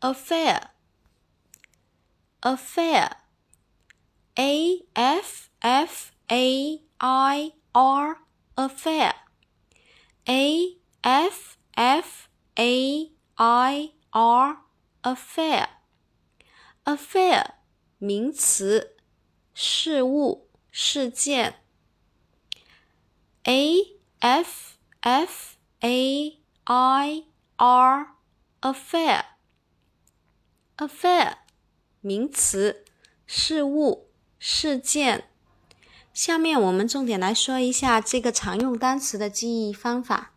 affair affair a f f a i r affair a f f a i r affair affair 名词，事物、事件。a f f a i r affair Affair 名词，事物、事件。下面我们重点来说一下这个常用单词的记忆方法。